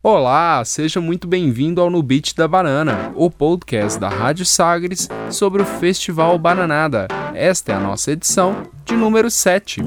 Olá, seja muito bem-vindo ao No Beat da Banana, o podcast da Rádio Sagres sobre o Festival Bananada. Esta é a nossa edição de número 7.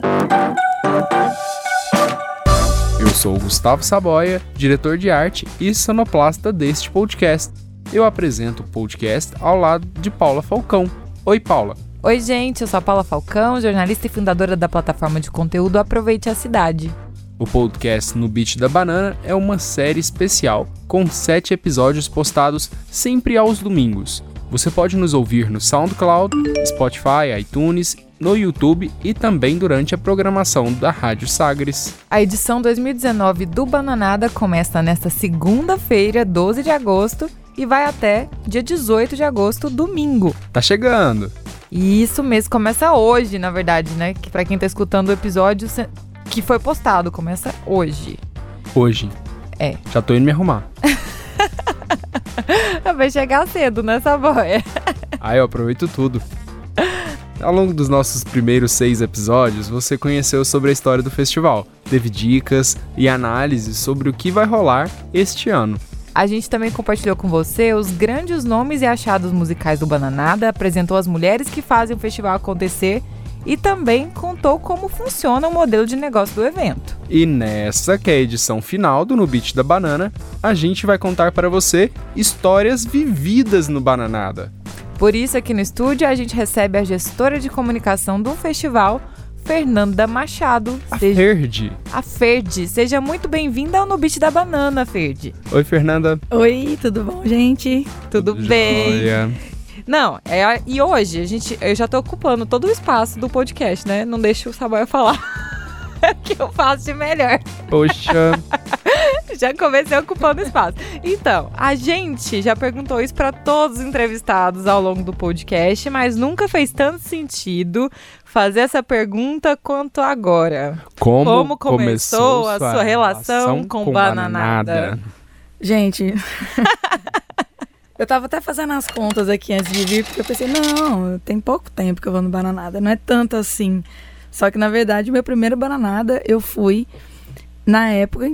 Eu sou Gustavo Saboia, diretor de arte e sonoplasta deste podcast. Eu apresento o podcast ao lado de Paula Falcão. Oi, Paula. Oi, gente, eu sou a Paula Falcão, jornalista e fundadora da plataforma de conteúdo Aproveite a Cidade. O podcast No Beat da Banana é uma série especial com sete episódios postados sempre aos domingos. Você pode nos ouvir no SoundCloud, Spotify, iTunes, no YouTube e também durante a programação da Rádio Sagres. A edição 2019 do Bananada começa nesta segunda-feira, 12 de agosto, e vai até dia 18 de agosto, domingo. Tá chegando! E isso mesmo, começa hoje, na verdade, né? Que para quem tá escutando o episódio, que foi postado. Começa hoje. Hoje. É. Já tô indo me arrumar. Vai chegar cedo nessa boia. Aí eu aproveito tudo. Ao longo dos nossos primeiros seis episódios, você conheceu sobre a história do festival, teve dicas e análises sobre o que vai rolar este ano. A gente também compartilhou com você os grandes nomes e achados musicais do Bananada, apresentou as mulheres que fazem o festival acontecer e também contou como funciona o modelo de negócio do evento. E nessa, que é a edição final do No Beat da Banana, a gente vai contar para você histórias vividas no Bananada. Por isso, aqui no estúdio, a gente recebe a gestora de comunicação do festival, Fernanda Machado. A Seja... Ferdi. A Ferdi. Seja muito bem-vinda ao No Beat da Banana, Ferdi. Oi, Fernanda. Oi, tudo bom, gente? Tudo, tudo bem? Joia. Não, é, e hoje a gente, eu já tô ocupando todo o espaço do podcast, né? Não deixa o Saboia falar. que eu faço de melhor. Poxa. já comecei ocupando espaço. Então, a gente já perguntou isso para todos os entrevistados ao longo do podcast, mas nunca fez tanto sentido fazer essa pergunta quanto agora. Como, Como começou, começou a sua relação, relação com, com bananada? bananada? Gente, Eu tava até fazendo as contas aqui antes de vir, porque eu pensei, não, tem pouco tempo que eu vou no Bananada, não é tanto assim. Só que, na verdade, meu primeiro Bananada eu fui na época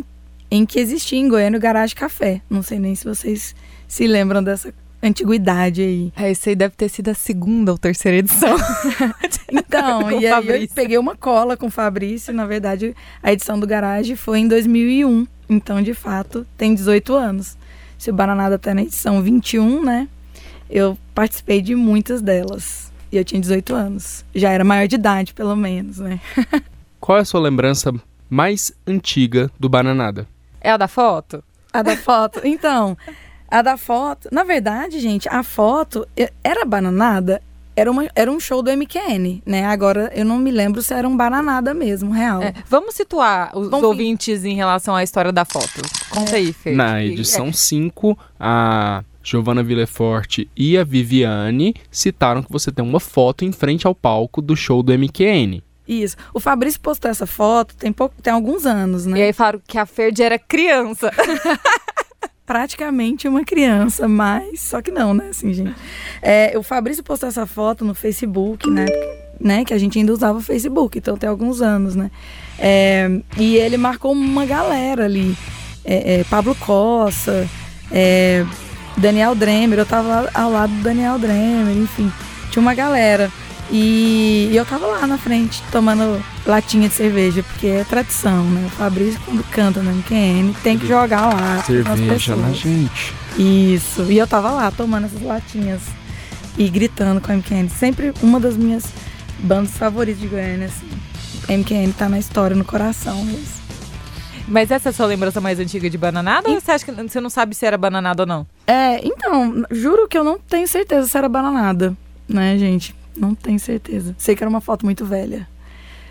em que existia em Goiânia o Garage Café. Não sei nem se vocês se lembram dessa antiguidade aí. É, esse aí deve ter sido a segunda ou terceira edição. então, e aí eu peguei uma cola com o Fabrício. Na verdade, a edição do Garage foi em 2001. Então, de fato, tem 18 anos se o Bananada tá na edição 21, né? Eu participei de muitas delas. E eu tinha 18 anos. Já era maior de idade, pelo menos, né? Qual é a sua lembrança mais antiga do Bananada? É a da foto? A da foto. Então, a da foto. Na verdade, gente, a foto era bananada era, uma, era um show do MQN, né? Agora eu não me lembro se era um bananada mesmo, real. É, vamos situar os Bom, ouvintes em relação à história da foto. Conta é. aí, Fê. Na edição 5, é. a Giovanna Villeforte e a Viviane citaram que você tem uma foto em frente ao palco do show do MQN. Isso. O Fabrício postou essa foto tem, pouco, tem alguns anos, né? E aí falaram que a Ferdi era criança. praticamente uma criança, mas só que não, né? Assim, gente. É, o Fabrício postou essa foto no Facebook, né? né? Que a gente ainda usava o Facebook, então tem alguns anos, né? É, e ele marcou uma galera ali. É, é Pablo Costa, é, Daniel Dremer, eu tava ao lado do Daniel Dremer, enfim. Tinha uma galera. E, eu tava lá na frente, tomando latinha de cerveja, porque é tradição, né? O Fabrício, quando canta no MQN, tem que jogar lá. Cerveja na gente. Isso. E eu tava lá, tomando essas latinhas e gritando com a MQN. Sempre uma das minhas bandas favoritas de Goiânia, assim. MQN tá na história, no coração mesmo. Mas essa é a sua lembrança mais antiga de bananada? E... Ou você acha que você não sabe se era bananada ou não? É, então, juro que eu não tenho certeza se era bananada, né, gente? Não tenho certeza. Sei que era uma foto muito velha.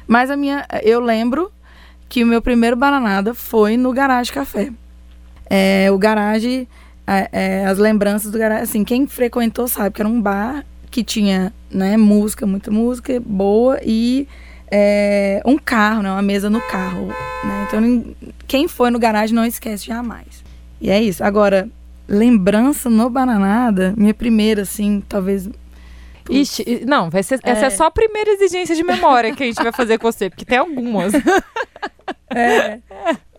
Mas a minha. Eu lembro que o meu primeiro bananada foi no Garage Café. É, o garage. É, é, as lembranças do garage. Assim, quem frequentou sabe que era um bar que tinha né, música, muita música boa e é, um carro, né, uma mesa no carro. Né? Então, quem foi no garagem não esquece jamais. E é isso. Agora, lembrança no Bananada, minha primeira, assim, talvez Ixi, não, vai ser, é. essa é só a primeira exigência de memória que a gente vai fazer com você, porque tem algumas. É.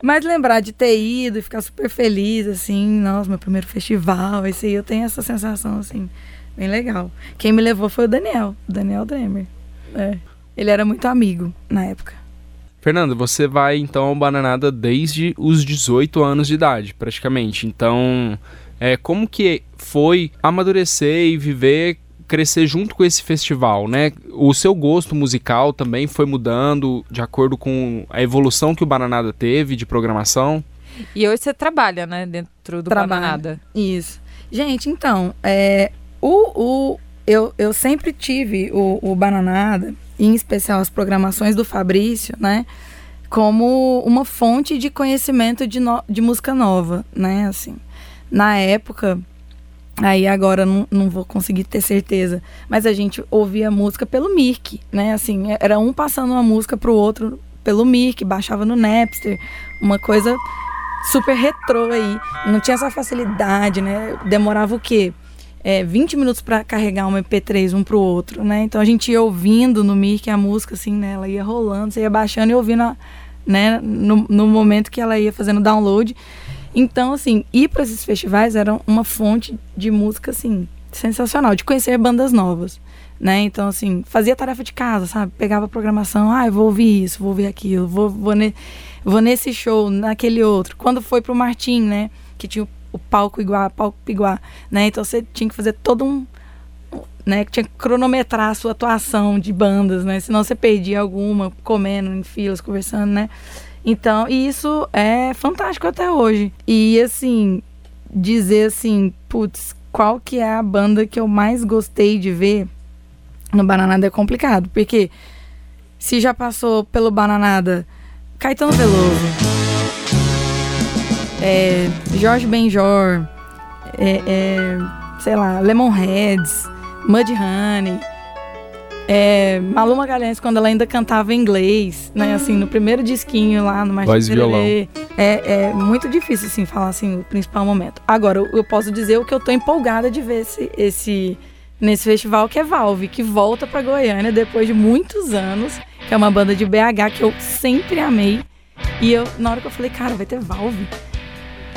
Mas lembrar de ter ido e ficar super feliz, assim, nossa, meu primeiro festival, esse aí eu tenho essa sensação, assim, bem legal. Quem me levou foi o Daniel, o Daniel Dremer. É. Ele era muito amigo na época. Fernando, você vai então ao Bananada desde os 18 anos de idade, praticamente. Então, é, como que foi amadurecer e viver, crescer junto com esse festival, né? O seu gosto musical também foi mudando de acordo com a evolução que o Bananada teve de programação? E hoje você trabalha, né, dentro do Trabalho. Bananada. Isso. Gente, então, é, o, o, eu, eu sempre tive o, o Bananada em especial as programações do Fabrício, né? Como uma fonte de conhecimento de, no, de música nova, né? Assim, na época, aí agora não, não vou conseguir ter certeza, mas a gente ouvia música pelo Mirk, né? Assim, era um passando uma música pro outro pelo Mirk, baixava no Napster, uma coisa super retrô aí. Não tinha essa facilidade, né? Demorava o quê? é, 20 minutos para carregar um MP3 um pro outro, né? Então a gente ia ouvindo no Mirk a música, assim, né? Ela ia rolando, você ia baixando e ouvindo, a, né? No, no momento que ela ia fazendo download. Então, assim, ir para esses festivais era uma fonte de música, assim, sensacional, de conhecer bandas novas, né? Então, assim, fazia tarefa de casa, sabe? Pegava a programação, ah, vou ouvir isso, vou ouvir aquilo, vou, vou, ne vou nesse show, naquele outro. Quando foi pro Martim, né? Que tinha o o palco igual, palco igual, né? Então você tinha que fazer todo um, né, tinha que cronometrar a sua atuação de bandas, né? Senão você perdia alguma comendo em filas, conversando, né? Então, e isso é fantástico até hoje. E assim, dizer assim, putz, qual que é a banda que eu mais gostei de ver no Bananada é complicado, porque se já passou pelo Bananada Caetano Veloso, é, Jorge Benjor, é, é, sei lá, Lemonheads, Mudhoney, é, Maluma Galhães quando ela ainda cantava em inglês, né? Assim, no primeiro disquinho lá no Voz violão. É, é muito difícil, assim, falar assim, o principal momento. Agora, eu posso dizer o que eu tô empolgada de ver esse, esse nesse festival, que é Valve, que volta pra Goiânia depois de muitos anos, que é uma banda de BH que eu sempre amei. E eu, na hora que eu falei, cara, vai ter Valve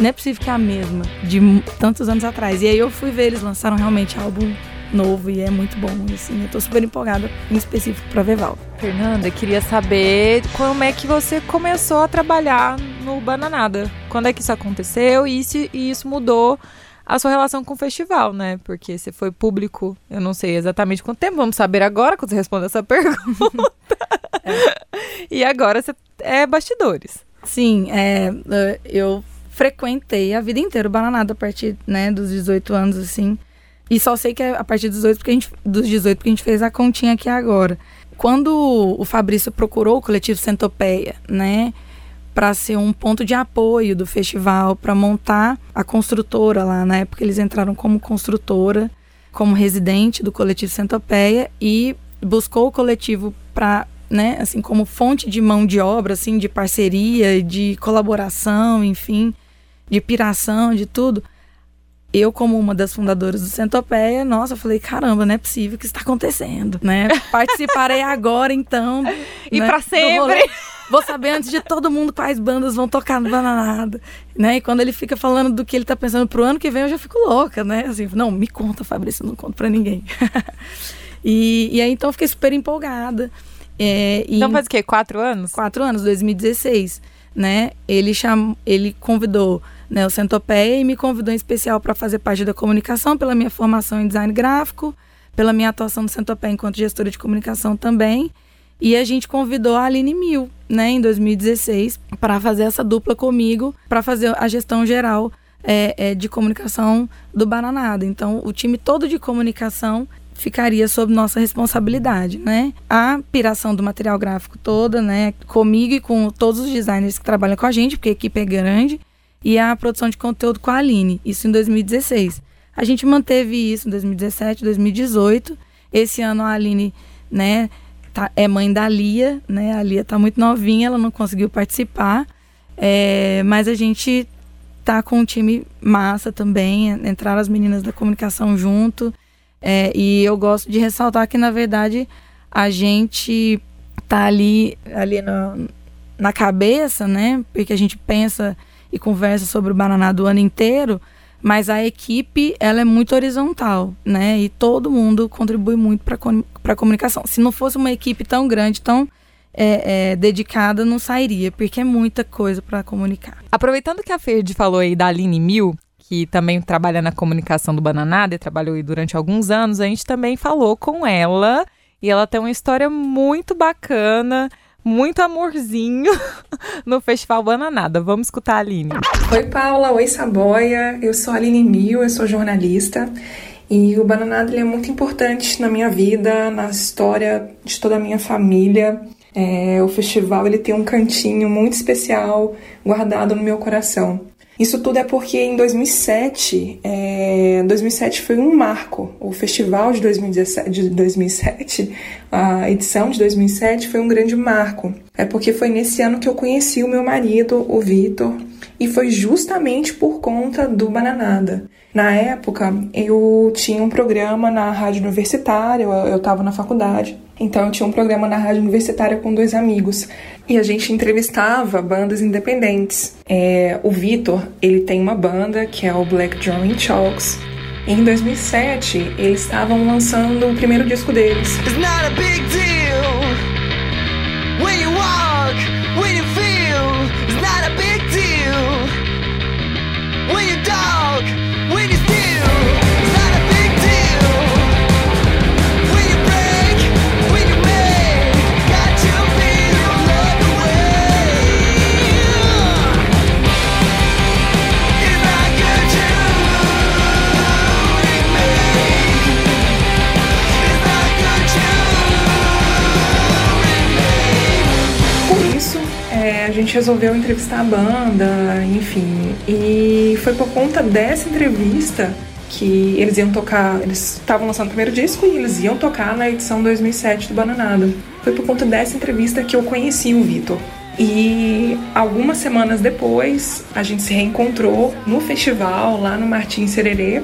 não é possível que é a mesma de tantos anos atrás. E aí eu fui ver, eles lançaram realmente álbum novo e é muito bom. E, assim, eu tô super empolgada, em específico, pra ver Val. Fernanda, queria saber como é que você começou a trabalhar no Bananada. Quando é que isso aconteceu e isso, e isso mudou a sua relação com o festival, né? Porque você foi público, eu não sei exatamente quanto tempo, vamos saber agora quando você responde essa pergunta. é. E agora você é bastidores. Sim, é, eu frequentei a vida inteira o Bananada a partir, né, dos 18 anos, assim. E só sei que é a partir dos 18 porque a gente, dos 18 porque a gente fez a continha aqui agora. Quando o Fabrício procurou o coletivo Centopeia, né, para ser um ponto de apoio do festival, para montar a construtora lá, na época eles entraram como construtora, como residente do coletivo Centopeia e buscou o coletivo para né, assim como fonte de mão de obra, assim, de parceria, de colaboração, enfim, de piração, de tudo. Eu, como uma das fundadoras do Centopeia, nossa, eu falei, caramba, não é possível que isso está acontecendo, né? Participarei agora, então. e né, para sempre. Vou saber antes de todo mundo quais bandas vão tocar no Bananada, né? E quando ele fica falando do que ele está pensando pro ano que vem, eu já fico louca, né? Assim, não, me conta, Fabrício, não conto para ninguém. e, e aí, então, eu fiquei super empolgada. É, então faz o quê? Quatro anos? Quatro anos, 2016, né? Ele, cham... ele convidou né, o Centopeia e me convidou em especial para fazer parte da comunicação pela minha formação em design gráfico, pela minha atuação no Centopeia enquanto gestora de comunicação também. E a gente convidou a Aline Mil, né, em 2016, para fazer essa dupla comigo, para fazer a gestão geral é, é, de comunicação do Bananada. Então, o time todo de comunicação ficaria sob nossa responsabilidade, né? A piração do material gráfico toda, né, comigo e com todos os designers que trabalham com a gente, porque a equipe é grande, e a produção de conteúdo com a Aline, isso em 2016. A gente manteve isso em 2017, 2018. Esse ano a Aline, né, tá, é mãe da Lia, né? A Lia tá muito novinha, ela não conseguiu participar. É, mas a gente tá com um time massa também. Entraram as meninas da comunicação junto. É, e eu gosto de ressaltar que, na verdade, a gente tá ali, ali no, na cabeça, né? Porque a gente pensa e conversa sobre o Bananada o ano inteiro, mas a equipe ela é muito horizontal, né? E todo mundo contribui muito para a comunicação. Se não fosse uma equipe tão grande, tão é, é, dedicada, não sairia, porque é muita coisa para comunicar. Aproveitando que a Ferdi falou aí da Aline Mil, que também trabalha na comunicação do Bananada e trabalhou aí durante alguns anos, a gente também falou com ela e ela tem uma história muito bacana muito amorzinho no Festival Bananada. Vamos escutar a Aline. Oi, Paula. Oi, Saboia. Eu sou a Aline Mil, eu sou jornalista. E o Bananada é muito importante na minha vida, na história de toda a minha família. É, o festival ele tem um cantinho muito especial guardado no meu coração. Isso tudo é porque em 2007, é, 2007 foi um marco. O festival de, 2017, de 2007, a edição de 2007 foi um grande marco. É porque foi nesse ano que eu conheci o meu marido, o Vitor, e foi justamente por conta do Bananada. Na época, eu tinha um programa na rádio universitária, eu estava na faculdade, então eu tinha um programa na rádio universitária com dois amigos e a gente entrevistava bandas independentes. É, o Vitor, ele tem uma banda que é o Black Drawing Chalks. Em 2007, eles estavam lançando o primeiro disco deles. It's not a big deal gente resolveu entrevistar a banda, enfim. E foi por conta dessa entrevista que eles iam tocar, eles estavam lançando o primeiro disco e eles iam tocar na edição 2007 do Bananada. Foi por conta dessa entrevista que eu conheci o Vitor. E algumas semanas depois, a gente se reencontrou no festival lá no Martins Sererê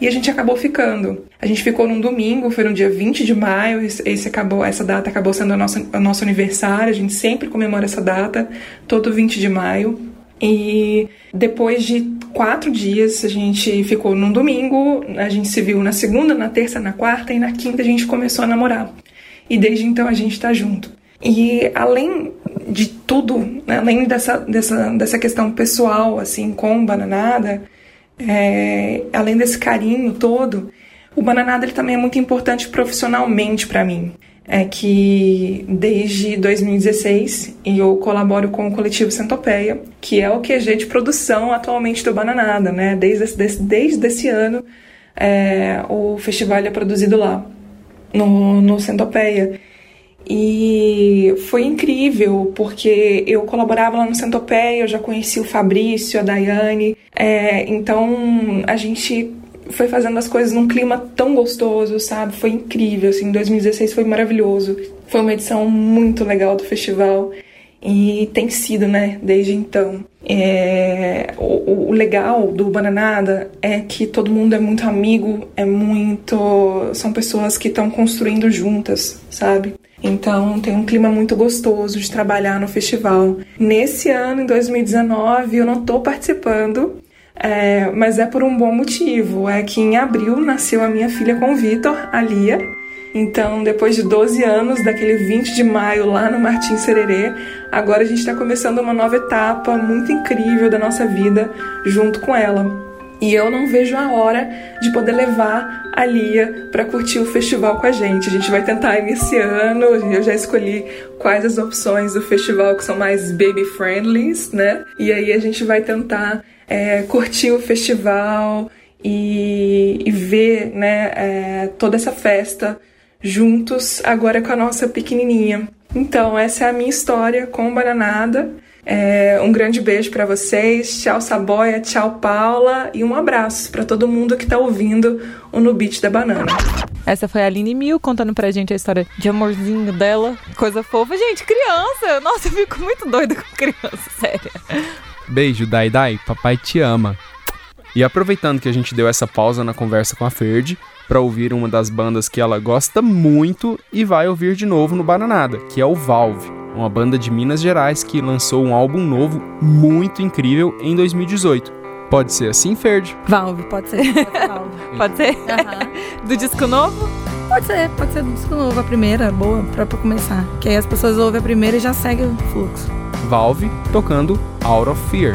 e a gente acabou ficando. A gente ficou num domingo, foi no dia 20 de maio, esse acabou, essa data acabou sendo a nossa, o nosso aniversário, a gente sempre comemora essa data, todo 20 de maio. E depois de quatro dias, a gente ficou num domingo, a gente se viu na segunda, na terça, na quarta e na quinta a gente começou a namorar. E desde então a gente tá junto. E além de tudo, né, além dessa, dessa, dessa questão pessoal, assim, com Bananada, é, além desse carinho todo, o Bananada ele também é muito importante profissionalmente para mim. É que desde 2016 eu colaboro com o coletivo Centopeia, que é o QG de produção atualmente do Bananada, né? Desde esse, desde esse ano é, o festival é produzido lá, no, no Centopeia. E foi incrível, porque eu colaborava lá no Centopeia, eu já conheci o Fabrício, a Daiane, é, então a gente foi fazendo as coisas num clima tão gostoso, sabe? Foi incrível, assim, 2016 foi maravilhoso. Foi uma edição muito legal do festival e tem sido, né, desde então. É, o, o, legal do Bananada é que todo mundo é muito amigo, é muito. São pessoas que estão construindo juntas, sabe? Então tem um clima muito gostoso de trabalhar no festival. Nesse ano, em 2019, eu não estou participando, é, mas é por um bom motivo. É que em abril nasceu a minha filha com o Vitor, a Lia. Então, depois de 12 anos, daquele 20 de maio lá no Martins Sererê, agora a gente está começando uma nova etapa muito incrível da nossa vida junto com ela. E eu não vejo a hora de poder levar a Lia para curtir o festival com a gente. A gente vai tentar nesse ano, eu já escolhi quais as opções do festival que são mais baby friendly, né? E aí a gente vai tentar é, curtir o festival e, e ver né, é, toda essa festa juntos agora com a nossa pequenininha. Então, essa é a minha história com Bananada. É, um grande beijo para vocês. Tchau, Saboia. Tchau, Paula. E um abraço para todo mundo que tá ouvindo o No Beat da Banana. Essa foi a Aline Mil contando pra gente a história de amorzinho dela. Coisa fofa. Gente, criança! Nossa, eu fico muito doida com criança, sério. Beijo, Dai Dai. Papai te ama. E aproveitando que a gente deu essa pausa na conversa com a Ferdi, para ouvir uma das bandas que ela gosta muito e vai ouvir de novo no Bananada, que é o Valve. uma banda de Minas Gerais que lançou um álbum novo muito incrível em 2018. Pode ser assim, Ferdi? Valve, pode ser. Pode ser Valve. Pode ser? Aham. Do disco novo? Pode ser, pode ser do disco novo, a primeira, boa, pra, pra começar. Que aí as pessoas ouvem a primeira e já seguem o fluxo. Valve tocando Out of Fear.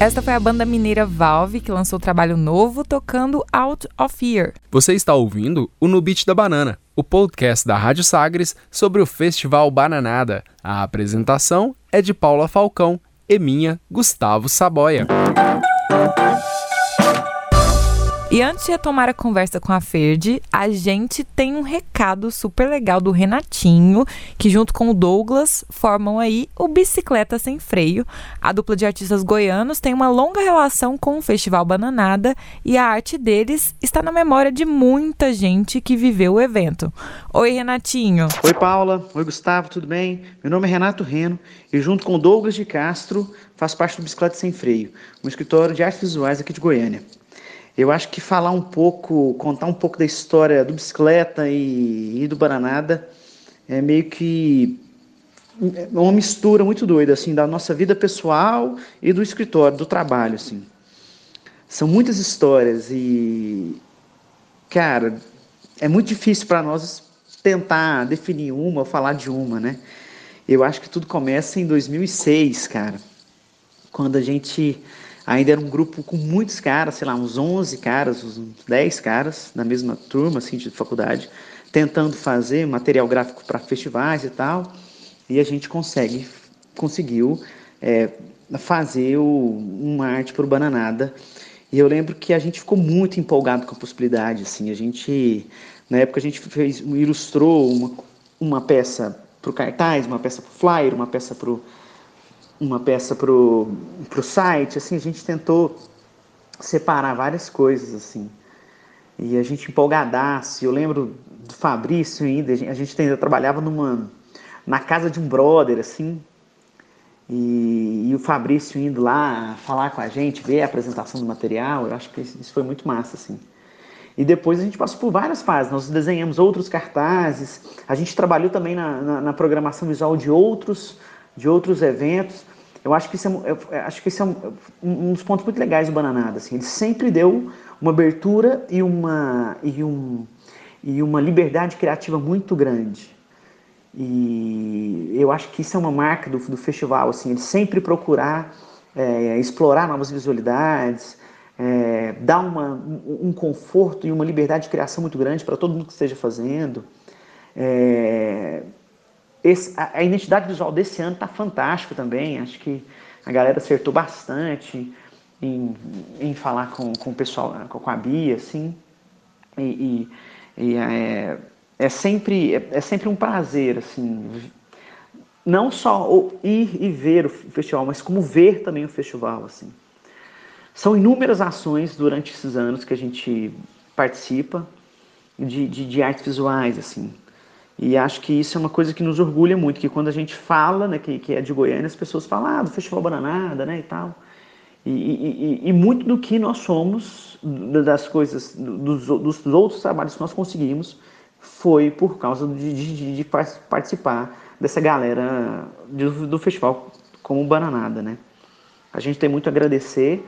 Esta foi a banda mineira Valve que lançou trabalho novo tocando Out of Fear. Você está ouvindo o No Beat da Banana, o podcast da Rádio Sagres sobre o Festival Bananada. A apresentação é de Paula Falcão e minha, Gustavo Saboia. E antes de retomar a conversa com a Ferdi, a gente tem um recado super legal do Renatinho, que junto com o Douglas formam aí o Bicicleta Sem Freio. A dupla de artistas goianos tem uma longa relação com o Festival Bananada e a arte deles está na memória de muita gente que viveu o evento. Oi, Renatinho. Oi, Paula. Oi, Gustavo, tudo bem? Meu nome é Renato Reno e, junto com o Douglas de Castro, faço parte do Bicicleta Sem Freio, um escritório de artes visuais aqui de Goiânia. Eu acho que falar um pouco, contar um pouco da história do bicicleta e, e do Bananada é meio que uma mistura muito doida assim da nossa vida pessoal e do escritório, do trabalho assim. São muitas histórias e cara, é muito difícil para nós tentar definir uma falar de uma, né? Eu acho que tudo começa em 2006, cara, quando a gente ainda era um grupo com muitos caras, sei lá, uns 11 caras, uns 10 caras na mesma turma assim de faculdade, tentando fazer material gráfico para festivais e tal, e a gente consegue conseguiu é, fazer o, uma arte o Bananada. E eu lembro que a gente ficou muito empolgado com a possibilidade, assim, a gente na época a gente fez ilustrou uma, uma peça para o cartaz, uma peça para o flyer, uma peça para uma peça pro, pro site, assim, a gente tentou separar várias coisas, assim. E a gente empolgadaço, eu lembro do Fabrício ainda, a gente ainda trabalhava numa, na casa de um brother, assim, e, e, o Fabrício indo lá falar com a gente, ver a apresentação do material, eu acho que isso foi muito massa, assim. E depois a gente passou por várias fases, nós desenhamos outros cartazes, a gente trabalhou também na, na, na programação visual de outros, de outros eventos, eu acho que isso é, eu acho que isso é um, um, dos pontos muito legais do Bananada. Assim. Ele sempre deu uma abertura e uma, e, um, e uma liberdade criativa muito grande. E eu acho que isso é uma marca do, do festival. Assim, ele sempre procurar é, explorar novas visualidades, é, dar uma, um conforto e uma liberdade de criação muito grande para todo mundo que esteja fazendo. É, esse, a, a, identidade visual desse ano está fantástica também. Acho que a galera acertou bastante em, em falar com, com o pessoal, com a Bia, assim. E, e, e é, é, sempre, é, é, sempre um prazer, assim, não só ir e ver o festival, mas como ver também o festival, assim. São inúmeras ações durante esses anos que a gente participa de, de, de artes visuais, assim. E acho que isso é uma coisa que nos orgulha muito, que quando a gente fala, né, que, que é de Goiânia, as pessoas falam, ah, do Festival Bananada, né, e tal. E, e, e, muito do que nós somos, das coisas, dos, dos, outros trabalhos que nós conseguimos, foi por causa de, de, de participar dessa galera do, do, festival como Bananada, né. A gente tem muito a agradecer,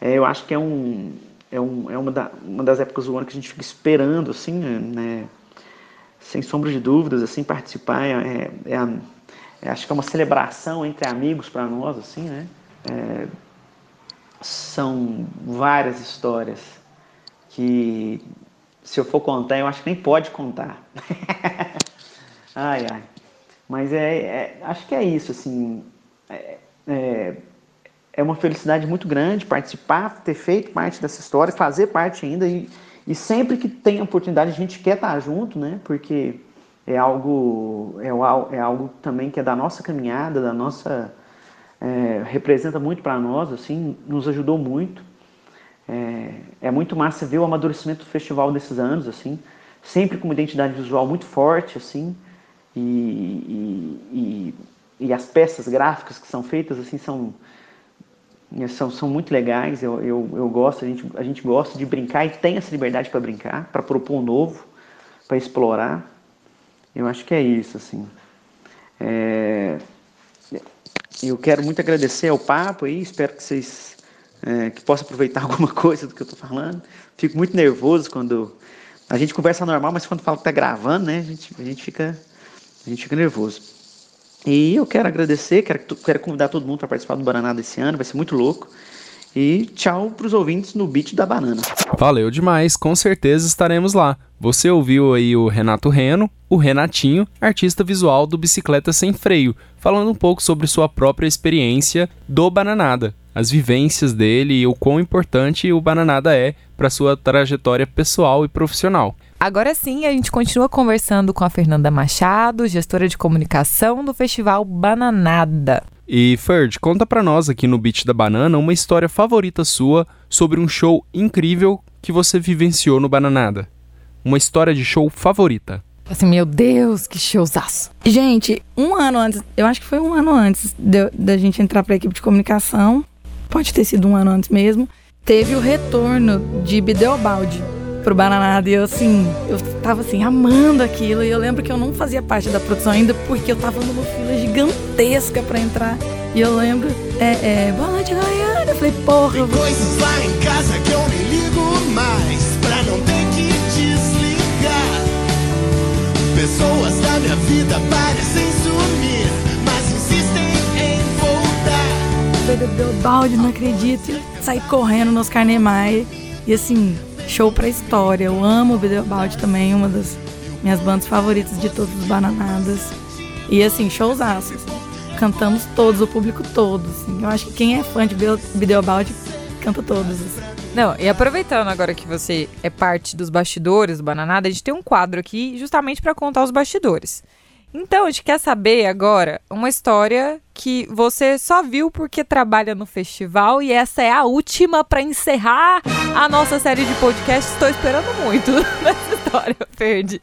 é, eu acho que é, um, é, um, é uma, da, uma das épocas do ano que a gente fica esperando, assim, né, sem sombra de dúvidas, assim, participar é, é, a, é acho que é uma celebração entre amigos para nós, assim, né? É, são várias histórias que, se eu for contar, eu acho que nem pode contar. ai, ai. Mas é, é, acho que é isso, assim, é, é, é uma felicidade muito grande participar, ter feito parte dessa história, fazer parte ainda e e sempre que tem oportunidade, a gente quer estar junto, né? Porque é algo, é, é algo também que é da nossa caminhada, da nossa. É, representa muito para nós, assim, nos ajudou muito. É, é, muito massa ver o amadurecimento do festival desses anos, assim, sempre com uma identidade visual muito forte, assim, e, e, e, e as peças gráficas que são feitas, assim, são são, são muito legais, eu, eu, eu gosto, a gente, a gente gosta de brincar e tem essa liberdade para brincar, para propor um novo, para explorar. Eu acho que é isso, assim. É, eu quero muito agradecer ao papo aí, espero que vocês é, que possam aproveitar alguma coisa do que eu estou falando. Fico muito nervoso quando a gente conversa normal, mas quando fala que está gravando, né, a gente, a gente fica a gente fica nervoso. E eu quero agradecer, quero, quero convidar todo mundo para participar do Baraná desse ano, vai ser muito louco. E tchau pros ouvintes no Beat da Banana. Valeu demais, com certeza estaremos lá. Você ouviu aí o Renato Reno, o Renatinho, artista visual do Bicicleta Sem Freio, falando um pouco sobre sua própria experiência do Bananada, as vivências dele e o quão importante o Bananada é para sua trajetória pessoal e profissional. Agora sim, a gente continua conversando com a Fernanda Machado, gestora de comunicação do Festival Bananada. E Ferd, conta pra nós aqui no Beat da Banana uma história favorita sua sobre um show incrível que você vivenciou no Bananada. Uma história de show favorita. Assim, meu Deus, que showzaço. Gente, um ano antes, eu acho que foi um ano antes da gente entrar pra equipe de comunicação, pode ter sido um ano antes mesmo, teve o retorno de Bideobaldi pro Bananada. E eu, assim, eu tava assim, amando aquilo. E eu lembro que eu não fazia parte da produção ainda, porque eu tava numa fila gigantesca pra entrar. E eu lembro, é, é, boa noite, Goiânia. Eu falei, porra, vou Coisas lá em casa que eu nem ligo mais pra não ter que desligar. Pessoas da minha vida parecem sumir, mas insistem em voltar. Do balde, não acredito. Saí correndo nos Carnemai. E assim, show pra história. Eu amo o Bideobaldi também, uma das minhas bandas favoritas de todos os Bananadas. E assim, showzaço. assim. Cantamos todos, o público todo. Assim. Eu acho que quem é fã de Bideo- Bideobaldi canta todos. assim. Não, e aproveitando agora que você é parte dos bastidores do Bananada, a gente tem um quadro aqui justamente para contar os bastidores. Então, a gente quer saber agora uma história que você só viu porque trabalha no festival e essa é a última para encerrar a nossa série de podcasts. Estou esperando muito nessa história, Ferdi.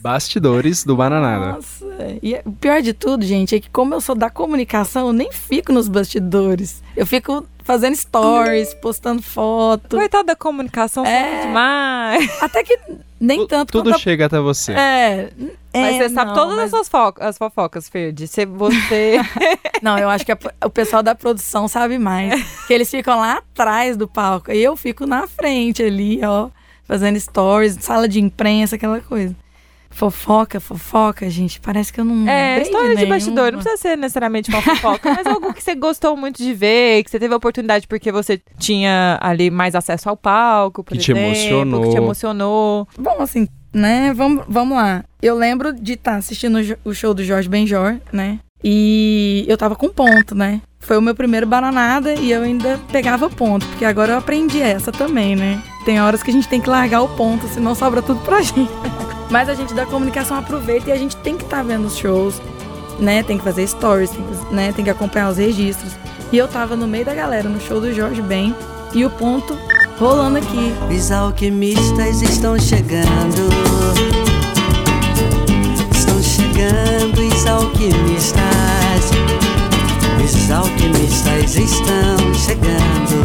Bastidores do Bananada. Nossa. E o pior de tudo, gente, é que como eu sou da comunicação, eu nem fico nos bastidores. Eu fico fazendo stories, postando foto. Coitada da comunicação, É. é. demais. Até que nem Tu- tanto Tudo quanto chega até você. É, Mas é, você sabe não, todas mas- as as fofocas, Ferdi. Você, você... Não, eu acho que a- o pessoal da produção sabe mais. Que eles ficam lá atrás do palco. E eu fico na frente ali, ó, fazendo stories, sala de imprensa, aquela coisa. Fofoca, fofoca, gente. Parece que eu não. É, história de nenhuma. bastidor. Não precisa ser necessariamente uma fofoca, mas algo que você gostou muito de ver, que você teve a oportunidade porque você tinha ali mais acesso ao palco, por Que te exemplo, emocionou. Que te emocionou. Bom, assim, né? Vamos, vamos lá. Eu lembro de estar assistindo o jo- o show do Jorge Benjor, né? E eu tava com ponto, né? Foi o meu primeiro bananada e eu ainda pegava ponto, porque agora eu aprendi essa também, né? Tem horas que a gente tem que largar o ponto, senão sobra tudo pra gente. Mas a gente da comunicação aproveita e a gente tem que estar vendo os shows, né? Tem que fazer stories, tem que, né? tem que acompanhar os registros. E eu tava no meio da galera no show do Jorge Ben e o ponto rolando aqui. Os alquimistas estão chegando. Estão chegando os alquimistas. Os alquimistas estão chegando.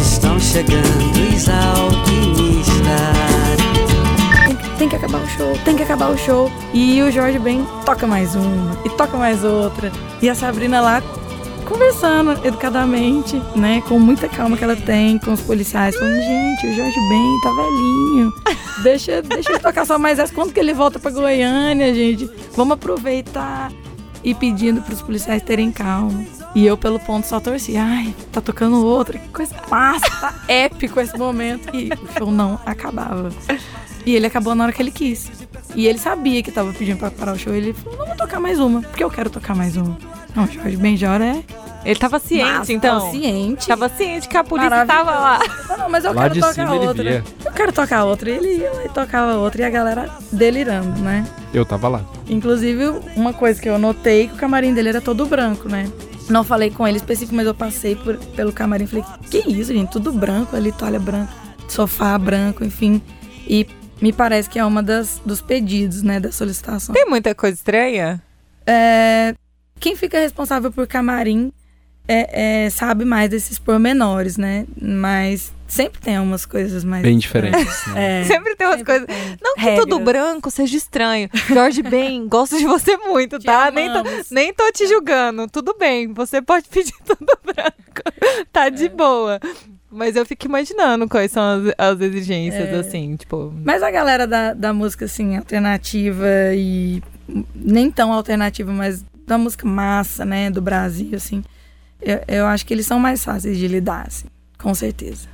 Estão chegando os alquimistas. Tem que, acabar o show, tem que acabar o show. E o Jorge Ben toca mais uma, e toca mais outra. E a Sabrina lá conversando educadamente, né? Com muita calma que ela tem com os policiais, falando, gente, o Jorge Ben tá velhinho. Deixa, deixa ele tocar só mais essa. Quando que ele volta pra Goiânia, gente? Vamos aproveitar. E pedindo pros policiais terem calma. E eu, pelo ponto, só torci. Ai, tá tocando outra. Que coisa massa. Tá épico esse momento. E o show não acabava. E ele acabou na hora que ele quis. E ele sabia que tava pedindo pra parar o show. Ele falou, não vou tocar mais uma, porque eu quero tocar mais uma. Não, o Jorge Benjor é Ele tava ciente, massa, então. tava ciente. Tava ciente que a polícia tava lá. Não, não, mas eu Lá quero de tocar cima ele outra. via. Eu quero tocar outra. E ele ia lá e tocava outra. E a galera delirando, né? Eu tava lá. Inclusive, uma coisa que eu notei que o camarim dele era todo branco, né? Não falei com ele específico, mas eu passei por- pelo camarim e falei, que isso, gente? Tudo branco ali, toalha branca, sofá branco, enfim. E me parece que é uma das dos pedidos, né, da solicitação. Tem muita coisa estranha? É, quem fica responsável por camarim é, é, sabe mais desses pormenores, né? Mas sempre tem umas coisas mais. Bem diferentes. né? É, Sempre tem umas sempre coisas. tem. Não que Regras. tudo branco seja estranho. Jorge Ben, gosto de você muito, Te tá? Nem tô, nem tô te julgando. Tudo bem, você pode pedir tudo branco. Tá de boa. Mas eu fico imaginando quais são as, as exigências, É. assim, tipo. Mas a galera da, da música, assim, alternativa e nem tão alternativa, mas da música massa, né, do Brasil, assim, Eu, eu acho que eles são mais fáceis de lidar, assim, com certeza.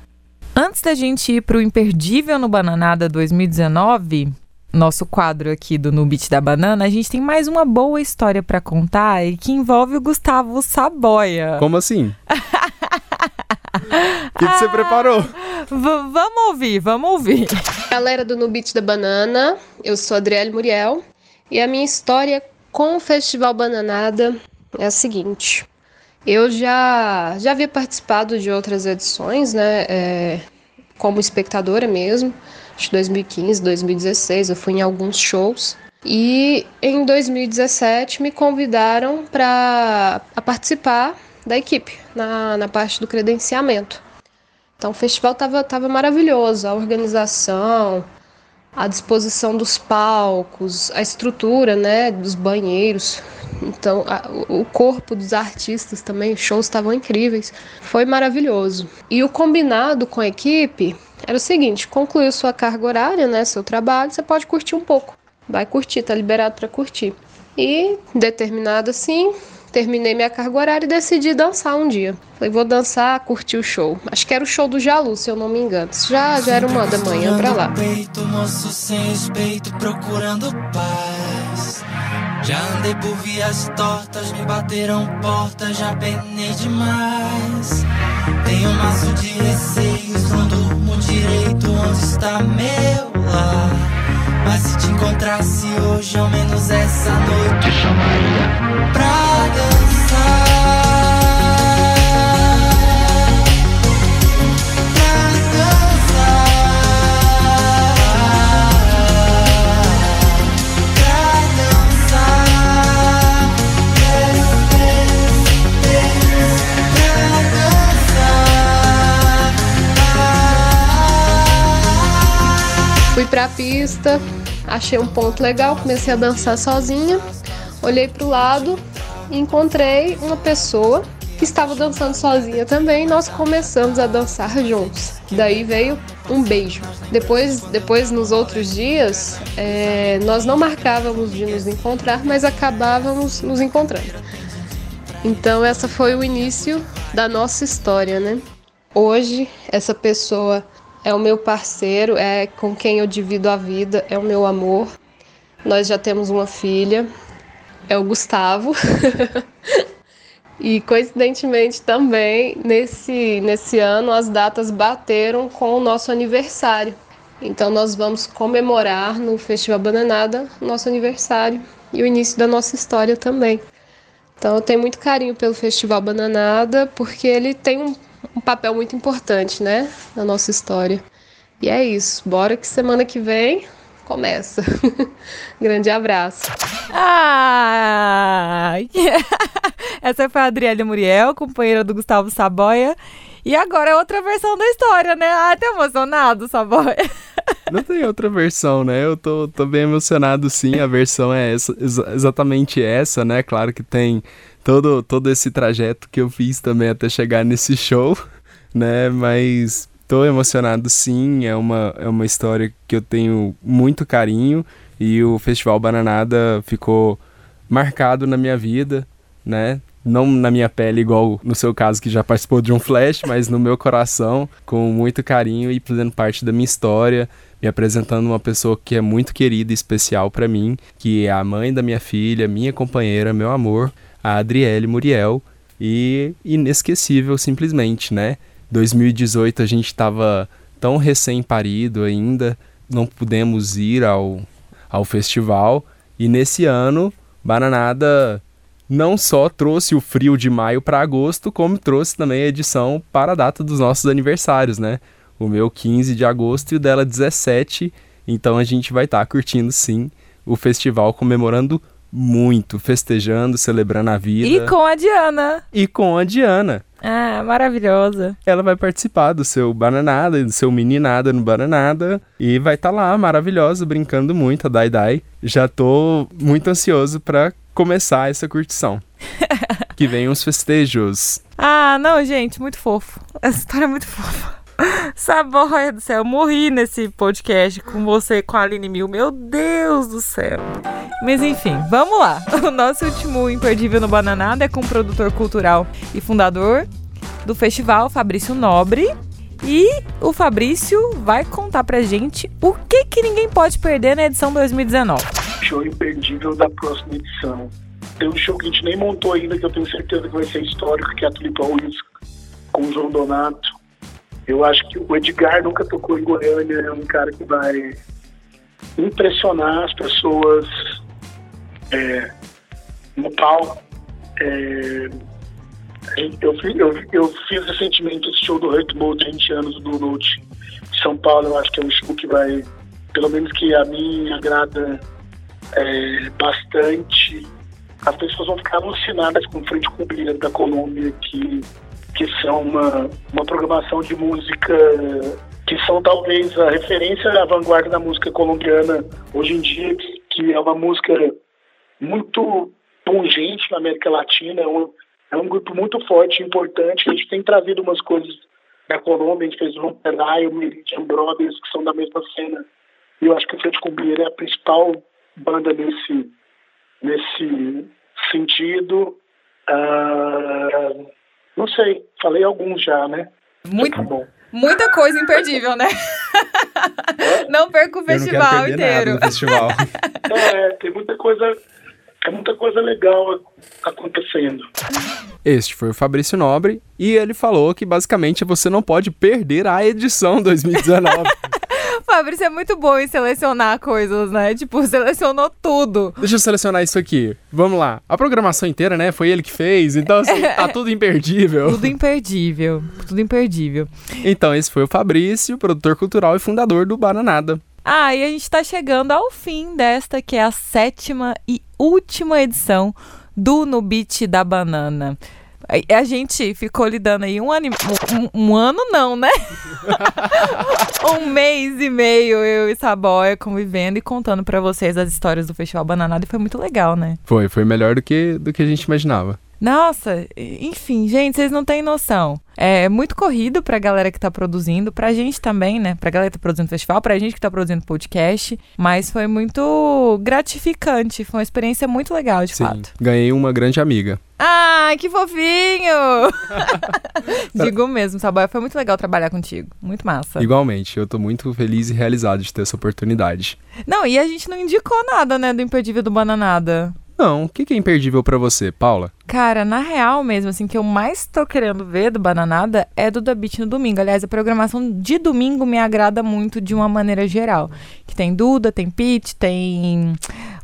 Antes da gente ir pro Imperdível no Bananada 2019, nosso quadro aqui do No Beat da Banana, a gente tem mais uma boa história pra contar e que envolve o Gustavo Saboia. Como assim? O que, que você preparou? V- vamos ouvir, vamos ouvir. Galera do No Beat da Banana, eu sou a Adriele Muriel e a minha história com o Festival Bananada é a seguinte. Eu já, já havia participado de outras edições, né, é, como espectadora mesmo, de 2015, 2016, eu fui em alguns shows. E em 2017 me convidaram para participar da equipe, na, na parte do credenciamento. Então o festival estava tava maravilhoso, a organização, a disposição dos palcos, a estrutura, né, dos banheiros. Então a- o corpo dos artistas também, os shows estavam incríveis. Foi maravilhoso. E o combinado com a equipe era o seguinte: concluiu sua carga horária, né, seu trabalho, você pode curtir um pouco. Vai curtir, tá liberado para curtir. E determinado assim, terminei minha carga horária e decidi dançar um dia. Falei, vou dançar, curtir o show. Acho que era o show do Jalu, se eu não me engano. Já, já era uma da manhã pra lá. Peito, moço sem respeito, procurando paz. Já andei por vias tortas, me bateram portas, já penei demais. Tenho um maço de receios, não durmo direito, onde está meu lar? Mas se te encontrasse hoje, ao menos essa noite, eu chamaria pra dançar. Fui pra pista, achei um ponto legal, comecei a dançar sozinha. Olhei pro lado e encontrei uma pessoa que estava dançando sozinha também. Nós começamos a dançar juntos. Daí veio um beijo. Depois, depois nos outros dias, é, nós não marcávamos de nos encontrar, mas acabávamos nos encontrando. Então essa foi o início da nossa história, né? Hoje essa pessoa é o meu parceiro, é com quem eu divido a vida, é o meu amor. Nós já temos uma filha, é o Gustavo. e coincidentemente também nesse nesse ano as datas bateram com o nosso aniversário. Então nós vamos comemorar no Festival Bananada nosso aniversário e o início da nossa história também. Então eu tenho muito carinho pelo Festival Bananada, porque ele tem um, um papel muito importante, né, na nossa história. E é isso. Bora que semana que vem começa. Grande abraço. Ai! Essa foi a Adriele Muriel, companheira do Gustavo Saboia. E agora é outra versão da história, né? Ah, tá emocionado, Saboia. Não tem outra versão, né? Eu tô, tô bem emocionado sim. A versão é essa- exa- exatamente essa, né? Claro que tem todo, todo esse trajeto que eu fiz também até chegar nesse show, né? Mas tô emocionado sim. É uma, é uma história que eu tenho muito carinho. E o Festival Bananada ficou marcado na minha vida, né? Não na minha pele, igual no seu caso, que já participou de um flash, mas no meu coração, com muito carinho e fazendo parte da minha história, me apresentando uma pessoa que é muito querida e especial pra mim, que é a mãe da minha filha, minha companheira, meu amor, a Adriele Muriel, e inesquecível simplesmente, né? 2018 a gente tava tão recém-parido ainda, não pudemos ir ao, ao festival, e nesse ano, Bananada não só trouxe o frio de maio para agosto, como trouxe também a edição para a data dos nossos aniversários, né? O meu 15 de agosto e o dela 17. Então a gente vai estar curtindo sim o festival comemorando muito, festejando, celebrando a vida. E com a Diana. E com a Diana. Ah, maravilhosa. Ela vai participar do seu Bananada, do seu Meninada no Bananada. E vai estar lá, maravilhosa, brincando muito, a Dai Dai. Já tô muito ansioso para começar essa curtição. que vem os festejos. Ah, não, gente, muito fofo. Essa história é muito fofa. Saboia do céu, morri nesse podcast com você, com a Aline Mil. Meu Deus do céu. Mas enfim, vamos lá. O nosso último imperdível no Bananada é com o produtor cultural e fundador do festival, Fabrício Nobre. E o Fabrício vai contar pra gente o que que ninguém pode perder na edição 2019. Show imperdível da próxima edição. Tem um show que a gente nem montou ainda, que eu tenho certeza que vai ser histórico, que é a Tulipa Ruiz com o João Donato. Eu acho que o Edgar nunca tocou em Goiânia, é um cara que vai impressionar as pessoas é, no palco. É, eu, eu, eu fiz recentemente esse show do Hurt Mode, 20 anos do Note em São Paulo. Eu acho que é um show que vai, pelo menos que a mim agrada é, bastante. As pessoas vão ficar alucinadas com o Frente Cumbrida da Colômbia, que, que são uma, uma programação de música que são talvez a referência à vanguarda da música colombiana hoje em dia, que- é uma música muito pungente na América Latina, é um, é um grupo muito forte importante. A gente tem trazido umas coisas da Colômbia, a gente fez o Romperai, o Meridian Brothers, que são da mesma cena. E eu acho que o Frente Cumbira é a principal banda nesse, nesse sentido. Ah, não sei, falei alguns já, né? Muito, Tá bom. muita coisa imperdível, né? Não perca o Eu não quero festival inteiro. nada no festival. É, tem muita coisa, tem muita coisa legal acontecendo. Este foi o Fabrício Nobre e ele falou que basicamente você não pode perder a edição 2019. Fabrício é muito bom em selecionar coisas, né? Tipo, selecionou tudo. Deixa eu selecionar isso aqui. Vamos lá. A programação inteira, né? Foi ele que fez, então assim, tá tudo imperdível. Tudo imperdível. Tudo imperdível. Então, esse foi o Fabrício, produtor cultural e fundador do Bananada. Ah, e a gente tá chegando ao fim desta, que é a sétima e última edição do No Beat da Banana. A- gente ficou lidando aí um ano, e- um, um ano não, né? um mês e meio eu e Saboia convivendo e contando pra vocês as histórias do Festival Bananada e foi muito legal, né? Foi, foi melhor do que, do que a gente imaginava. Nossa, enfim, gente, vocês não têm noção. É muito corrido pra galera que tá produzindo, pra gente também, né? Pra galera que tá produzindo festival, pra gente que tá produzindo podcast. Mas foi muito gratificante. Foi uma experiência muito legal, de Sim, fato. ganhei uma grande amiga. Ai, que fofinho! Digo mesmo, Saboia, foi muito legal trabalhar contigo. Muito massa. Igualmente, eu tô muito feliz e realizado de ter essa oportunidade. Não, e a gente não indicou nada, né, do Imperdível do Bananada. Não, o que, que é imperdível pra você, Paula? Cara, na real mesmo, assim, que eu mais tô querendo ver do Bananada é do The Beat no domingo. Aliás, a programação de domingo me agrada muito de uma maneira geral. Que tem Duda, tem Pete, tem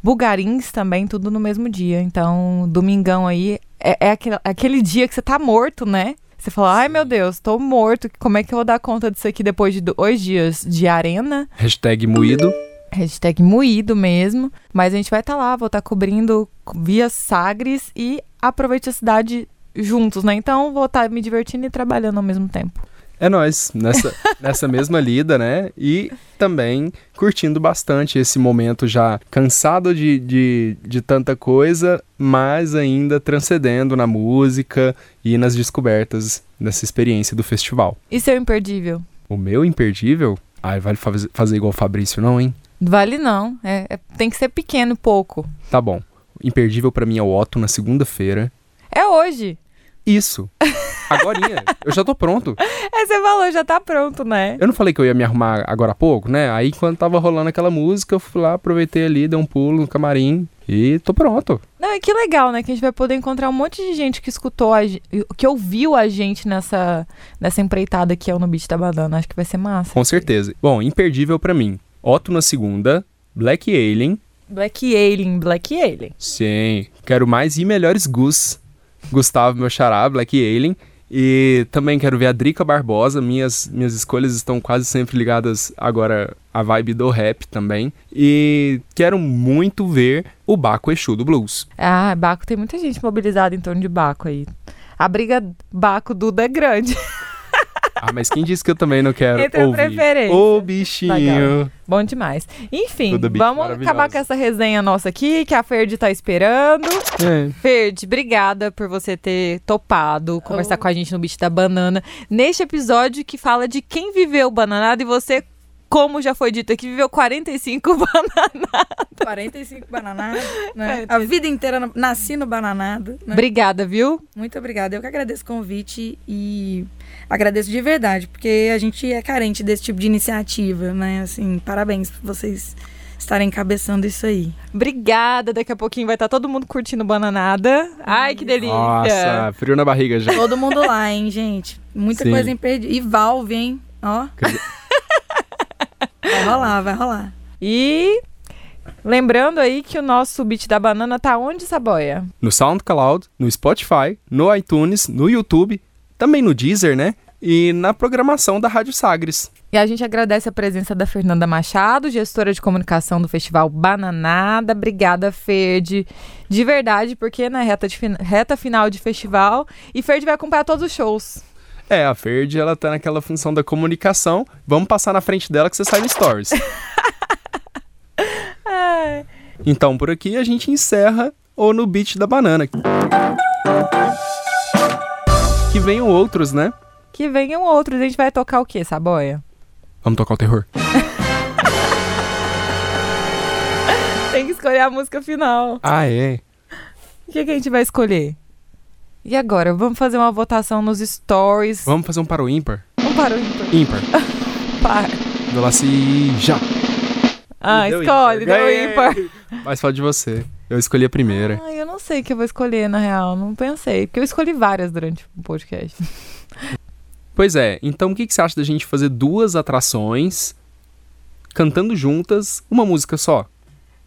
Bugarins também, tudo no mesmo dia. Então, domingão aí é, é aquele, aquele dia que você tá morto, né? Você fala, ai meu Deus, tô morto, como é que eu vou dar conta disso aqui depois de dois dias de arena? Hashtag moído. Hashtag moído mesmo. Mas a gente vai estar lá, vou estar cobrindo via Sagres e aproveite a cidade juntos, né? Então vou estar me divertindo e trabalhando ao mesmo tempo. É nós nessa, nessa mesma lida, né? E também curtindo bastante esse momento já cansado de, de, de tanta coisa, mas ainda transcendendo na música e nas descobertas dessa experiência do festival. E seu imperdível? O meu imperdível? Ai, vale faz- fazer igual o Fabrício, não, hein? Vale não. É, é- tem que ser pequeno, pouco. Tá bom. Imperdível pra mim é o Otto na segunda-feira. É hoje. Isso. Agorinha. eu já tô pronto. É, você falou, já tá pronto, né? Eu não falei que eu ia me arrumar agora há pouco, né? Aí quando tava rolando aquela música, eu fui lá, aproveitei ali, dei um pulo no camarim e tô pronto. Não, e que legal, né? Que a gente vai poder encontrar um monte de gente que escutou, a, que ouviu a gente nessa, nessa empreitada que é o No Beat da Banana. Acho que vai ser massa. Com certeza. Bom, imperdível pra mim. Otto na segunda, Black Alien. Black Alien, Black Alien. Sim, quero mais e melhores Gus. Gustavo, meu xará, Black Alien. E também quero ver a Drica Barbosa. Minhas, minhas escolhas estão quase sempre ligadas agora à vibe do rap também. E quero muito ver o Baco Exu do Blues. Ah, Baco, tem muita gente mobilizada em torno de Baco aí. A briga Baco-Duda é grande. Ah, mas quem disse que eu também não quero Entre ouvir? preferência. Ô, bichinho. Legal. Bom demais. Enfim, vamos acabar com essa resenha nossa aqui, que a Ferdi tá esperando. É. Ferdi, obrigada por você ter topado conversar com a gente no Beat da Banana. Neste episódio que fala de quem viveu bananada e você como já foi dito aqui, viveu 45 bananadas. 45 bananadas, né? É, A vida inteira na- nasci no bananado. Né? Obrigada, viu? Muito obrigada. Eu que agradeço o convite e agradeço de verdade, porque a gente é carente desse tipo de iniciativa, né? Assim, parabéns por vocês estarem encabeçando isso aí. Obrigada. Daqui a pouquinho vai estar todo mundo curtindo bananada. Ai, que delícia. Nossa, frio na barriga já. Todo mundo lá, hein, gente? Muita Sim. coisa imperdível. E Valve, hein? Ó. vai rolar, vai rolar. E lembrando aí que o nosso beat da banana tá onde, Saboia? No SoundCloud, no Spotify, no iTunes, no YouTube, também no Deezer, né? E na programação da Rádio Sagres. E a gente agradece a presença da Fernanda Machado, gestora de comunicação do Festival Bananada. Obrigada, Ferde. De verdade, porque na reta, de fin- reta final de festival. E Ferde vai acompanhar todos os shows. É, a Ferdi, ela tá naquela função da comunicação. Vamos passar na frente dela que você sai no Stories. Então, por aqui a gente encerra ou no Beat da Banana. Que venham outros, né? Que venham outros. A gente vai tocar o quê, Saboia? Vamos tocar o terror. Tem que escolher a música final. Ah, é. O que, que a gente vai escolher? E agora? Vamos fazer uma votação nos stories. Vamos fazer um para o ímpar? Vamos para o ímpar. Ímpar. Par. Do Laci já. Ah, Deu escolhe, deu Ganhei. ímpar. Mas fala de você. Eu escolhi a primeira. Ai, eu não sei o que eu vou escolher, na real. Não pensei. Porque eu escolhi várias durante o podcast. Pois é, então o que, que você acha da gente fazer duas atrações cantando juntas uma música só?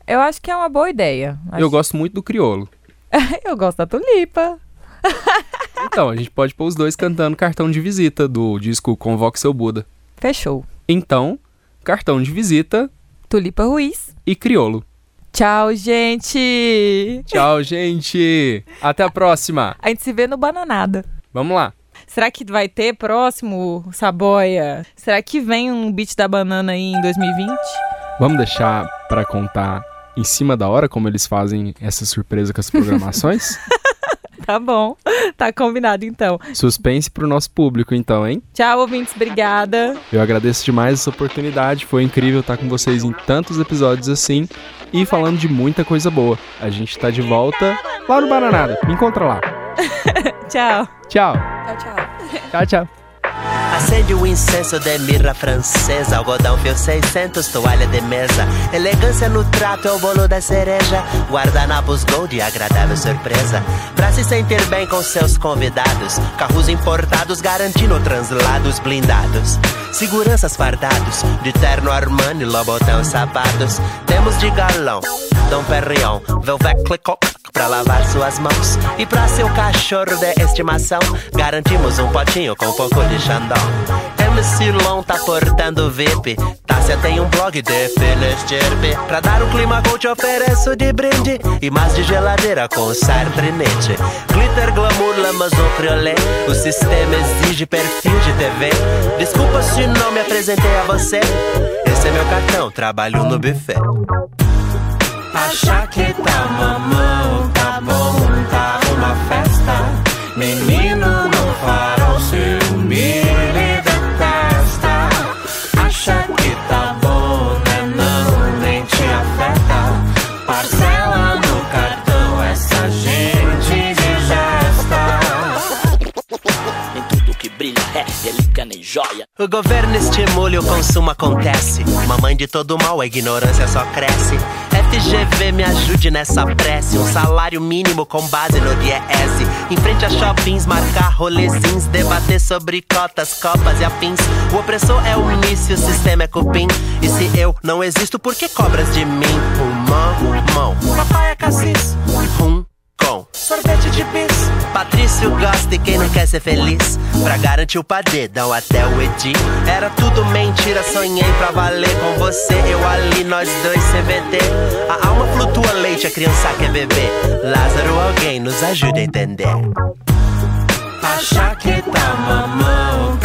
Eu acho que é uma boa ideia. Eu Acho- gosto muito do criolo. eu gosto da tulipa. Então, a gente pode pôr os dois cantando cartão de visita do disco Convoque Seu Buda. Fechou. Então, cartão de visita Tulipa Ruiz. e criolo. Tchau, gente. Tchau, gente! Até a próxima! A gente se vê no Bananada. Vamos lá! Será que vai ter próximo Saboia? Será que vem um beat da banana aí em 2020? Vamos deixar pra contar em cima da hora como eles fazem essa surpresa com as programações? Tá bom. Tá combinado então. Suspense pro nosso público, então, hein? Tchau, ouvintes. Obrigada. Eu agradeço demais essa oportunidade, foi incrível estar com vocês em tantos episódios assim e falando de muita coisa boa. A gente tá de volta lá no Bananada. Me encontra lá. Tchau. Tchau. Tchau, tchau. Tchau, tchau. Acende o incenso de mirra francesa, algodão fio 600, toalha de mesa. Elegância no trato é o bolo da cereja. Guardanapos gold, agradável surpresa. Pra se sentir bem com seus convidados. Carros importados garantindo translados blindados. Seguranças fardados, de terno Armani, Lobotão sapatos. Temos de galão, Dom Perrion, Velvet Clicot pra lavar suas mãos. E pra seu cachorro de estimação, garantimos um potinho com um pouco de Xandão. MC Lon tá portando VIP. Tássia tem um blog de Felestirpe. Pra dar o clima cool, te ofereço de brinde. E mais de geladeira com sardinete. Glitter, glamour, lamas no criolé. O sistema exige perfil de TV. Desculpa se não me apresentei a você. Esse é meu cartão, trabalho no buffet. Que tá mamão, tá bom, tá uma festa. Joia. O governo estimula e o consumo acontece. Mamãe de todo mal, a ignorância só cresce. FGV me ajude nessa prece. Um salário mínimo com base no DIES. Em frente a shoppings, marcar rolezins. Debater sobre cotas, copas e afins. O opressor é o início, o sistema é cupim. E se eu não existo, por que cobras de mim? Um mão, Papai é cassis, rum, com. sorvete de bis. Patrício gosta e quem não quer ser feliz? Pra garantir o padedão até o Edi. Era tudo mentira, sonhei pra valer com você. Eu ali, nós dois CVT A alma flutua leite, a criança quer beber. Lázaro, alguém nos ajude a entender. Acha que tá mamão,